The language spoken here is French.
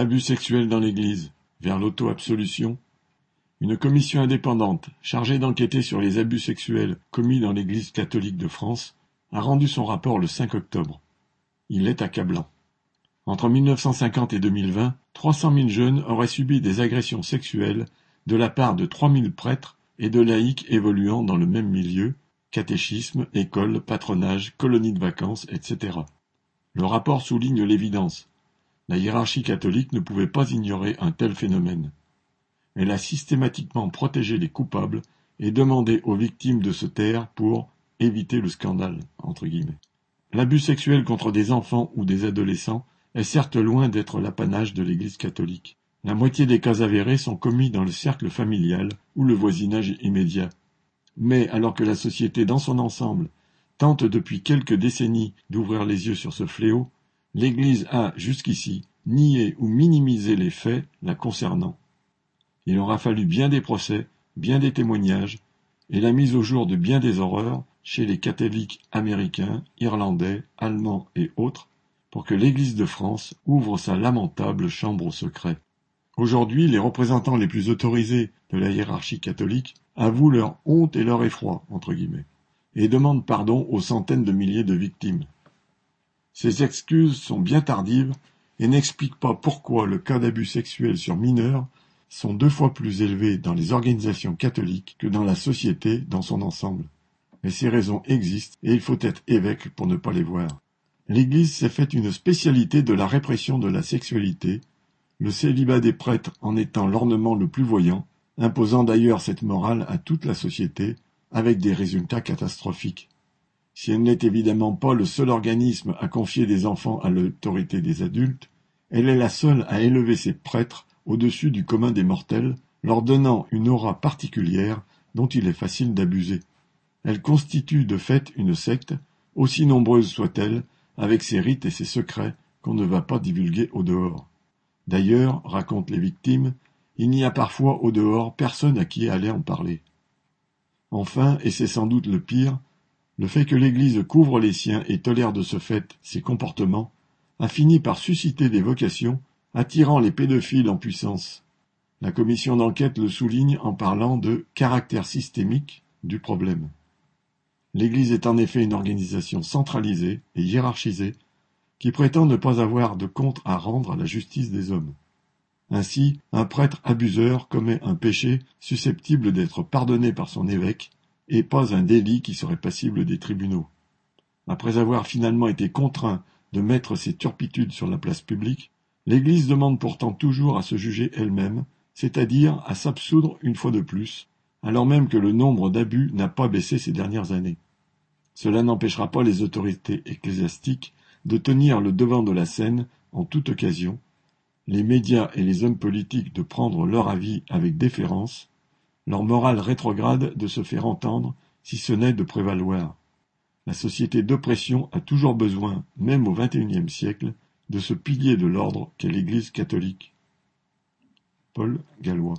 Abus sexuels dans l'Église, vers l'auto-absolution Une commission indépendante, chargée d'enquêter sur les abus sexuels commis dans l'Église catholique de France, a rendu son rapport le 5 octobre. Il est accablant. Entre 1950 et 2020, 300 000 jeunes auraient subi des agressions sexuelles de la part de 3 000 prêtres et de laïcs évoluant dans le même milieu, catéchisme, école, patronage, colonies de vacances, etc. Le rapport souligne l'évidence. La hiérarchie catholique ne pouvait pas ignorer un tel phénomène. Elle a systématiquement protégé les coupables et demandé aux victimes de se taire pour éviter le scandale. L'abus sexuel contre des enfants ou des adolescents est certes loin d'être l'apanage de l'Église catholique. La moitié des cas avérés sont commis dans le cercle familial ou le voisinage immédiat. Mais alors que la société dans son ensemble tente depuis quelques décennies d'ouvrir les yeux sur ce fléau, l'Église a, jusqu'ici, nié ou minimisé les faits la concernant. Il aura fallu bien des procès, bien des témoignages, et la mise au jour de bien des horreurs chez les catholiques américains, irlandais, allemands et autres, pour que l'Église de France ouvre sa lamentable chambre au secret. Aujourd'hui, les représentants les plus autorisés de la hiérarchie catholique avouent leur honte et leur effroi, entre guillemets, et demandent pardon aux centaines de milliers de victimes. Ces excuses sont bien tardives et n'expliquent pas pourquoi le cas d'abus sexuels sur mineurs sont deux fois plus élevés dans les organisations catholiques que dans la société dans son ensemble. Mais ces raisons existent et il faut être évêque pour ne pas les voir. L'Église s'est faite une spécialité de la répression de la sexualité, le célibat des prêtres en étant l'ornement le plus voyant, imposant d'ailleurs cette morale à toute la société, avec des résultats catastrophiques. Si elle n'est évidemment pas le seul organisme à confier des enfants à l'autorité des adultes, elle est la seule à élever ses prêtres au-dessus du commun des mortels, leur donnant une aura particulière dont il est facile d'abuser. Elle constitue de fait une secte, aussi nombreuse soit-elle, avec ses rites et ses secrets qu'on ne va pas divulguer au dehors. D'ailleurs, racontent les victimes, il n'y a parfois au dehors personne à qui aller en parler. Enfin, et c'est sans doute le pire, le fait que l'Église couvre les siens et tolère de ce fait ses comportements a fini par susciter des vocations attirant les pédophiles en puissance. La commission d'enquête le souligne en parlant de caractère systémique du problème. L'Église est en effet une organisation centralisée et hiérarchisée qui prétend ne pas avoir de compte à rendre à la justice des hommes. Ainsi, un prêtre abuseur commet un péché susceptible d'être pardonné par son évêque et pas un délit qui serait passible des tribunaux. Après avoir finalement été contraint de mettre ses turpitudes sur la place publique, l'Église demande pourtant toujours à se juger elle-même, c'est-à-dire à, s'absoudre une fois de plus, alors même que le nombre d'abus n'a pas baissé ces dernières années. Cela n'empêchera pas les autorités ecclésiastiques de tenir le devant de la scène en toute occasion, les médias et les hommes politiques de prendre leur avis avec déférence, leur morale rétrograde de se faire entendre, si ce n'est de prévaloir. La société d'oppression a toujours besoin, même au XXIe siècle, de ce pilier de l'ordre qu'est l'Église catholique. Paul Gallois